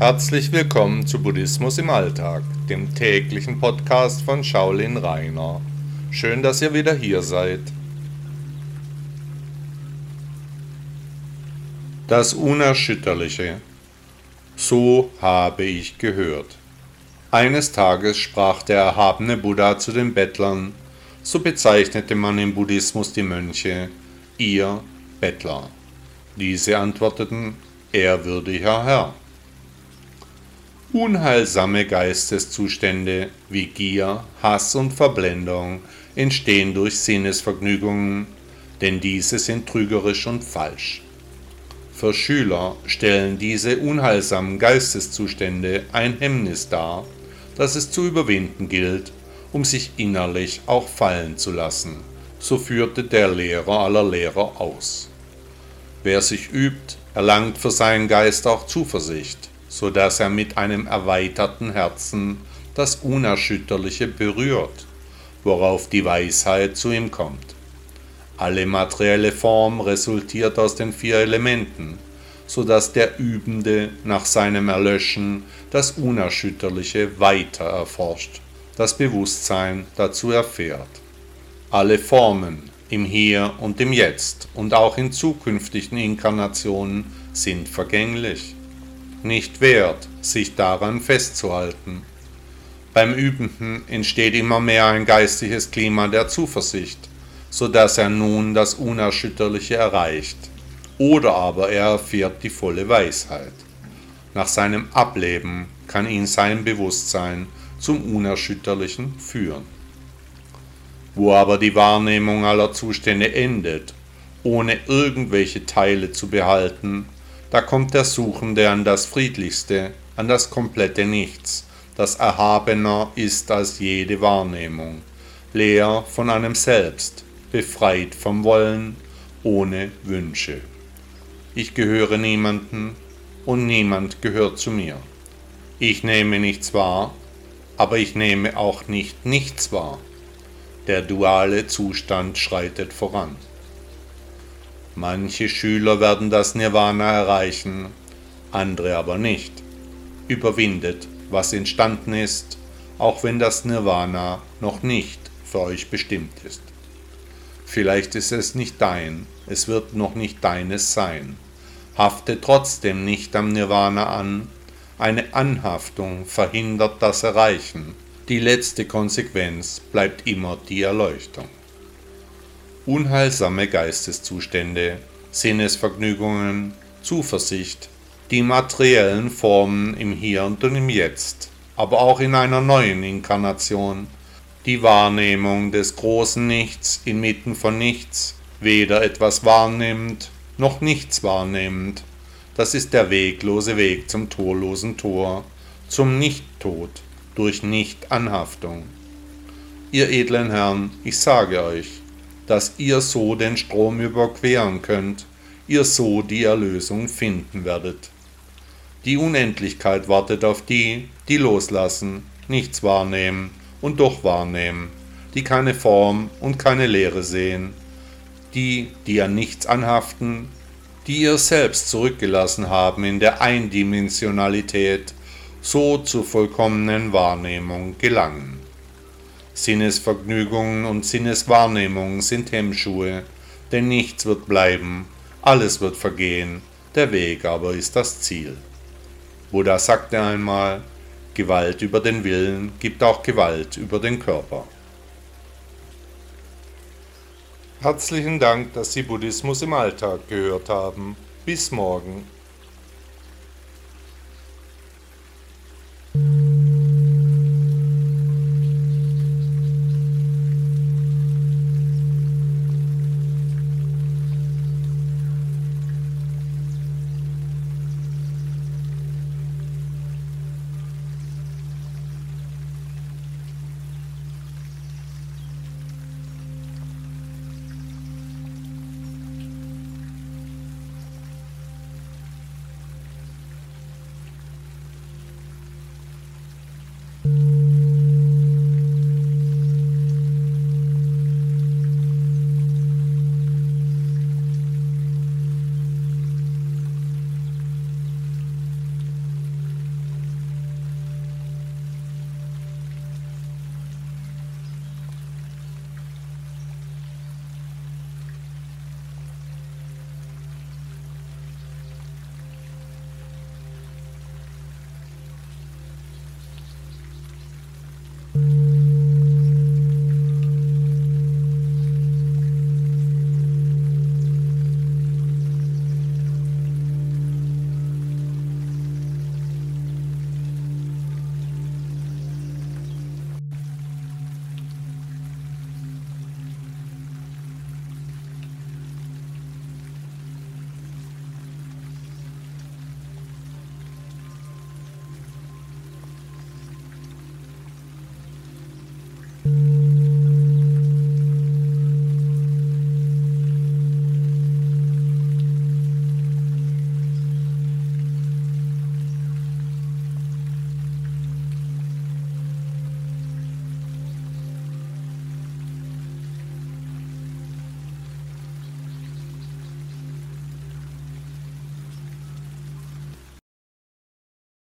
Herzlich willkommen zu Buddhismus im Alltag, dem täglichen Podcast von Shaolin Rainer. Schön, dass ihr wieder hier seid. Das Unerschütterliche. So habe ich gehört. Eines Tages sprach der erhabene Buddha zu den Bettlern, so bezeichnete man im Buddhismus die Mönche, ihr Bettler. Diese antworteten, ehrwürdiger Herr. Unheilsame Geisteszustände wie Gier, Hass und Verblendung entstehen durch Sinnesvergnügungen, denn diese sind trügerisch und falsch. Für Schüler stellen diese unheilsamen Geisteszustände ein Hemmnis dar, das es zu überwinden gilt, um sich innerlich auch fallen zu lassen. So führte der Lehrer aller Lehrer aus. Wer sich übt, erlangt für seinen Geist auch Zuversicht so dass er mit einem erweiterten Herzen das Unerschütterliche berührt, worauf die Weisheit zu ihm kommt. Alle materielle Form resultiert aus den vier Elementen, so dass der Übende nach seinem Erlöschen das Unerschütterliche weiter erforscht, das Bewusstsein dazu erfährt. Alle Formen im Hier und im Jetzt und auch in zukünftigen Inkarnationen sind vergänglich nicht wert, sich daran festzuhalten. Beim Übenden entsteht immer mehr ein geistiges Klima der Zuversicht, so dass er nun das Unerschütterliche erreicht, oder aber er erfährt die volle Weisheit. Nach seinem Ableben kann ihn sein Bewusstsein zum Unerschütterlichen führen. Wo aber die Wahrnehmung aller Zustände endet, ohne irgendwelche Teile zu behalten, da kommt der Suchende an das Friedlichste, an das komplette Nichts, das erhabener ist als jede Wahrnehmung, leer von einem selbst, befreit vom Wollen, ohne Wünsche. Ich gehöre niemanden und niemand gehört zu mir. Ich nehme nichts wahr, aber ich nehme auch nicht nichts wahr. Der duale Zustand schreitet voran. Manche Schüler werden das Nirvana erreichen, andere aber nicht. Überwindet, was entstanden ist, auch wenn das Nirvana noch nicht für euch bestimmt ist. Vielleicht ist es nicht dein, es wird noch nicht deines sein. Hafte trotzdem nicht am Nirvana an, eine Anhaftung verhindert das Erreichen. Die letzte Konsequenz bleibt immer die Erleuchtung unheilsame Geisteszustände, Sinnesvergnügungen, Zuversicht, die materiellen Formen im Hier und im Jetzt, aber auch in einer neuen Inkarnation, die Wahrnehmung des großen Nichts inmitten von nichts, weder etwas wahrnehmend noch nichts wahrnehmend. Das ist der weglose Weg zum torlosen Tor, zum Nichttod durch Nichtanhaftung. Ihr edlen Herren, ich sage euch, dass ihr so den Strom überqueren könnt, ihr so die Erlösung finden werdet. Die Unendlichkeit wartet auf die, die loslassen, nichts wahrnehmen und doch wahrnehmen, die keine Form und keine Lehre sehen, die, die an nichts anhaften, die ihr selbst zurückgelassen haben in der Eindimensionalität, so zur vollkommenen Wahrnehmung gelangen. Sinnesvergnügungen und Sinneswahrnehmungen sind Hemmschuhe, denn nichts wird bleiben, alles wird vergehen, der Weg aber ist das Ziel. Buddha sagte einmal, Gewalt über den Willen gibt auch Gewalt über den Körper. Herzlichen Dank, dass Sie Buddhismus im Alltag gehört haben. Bis morgen.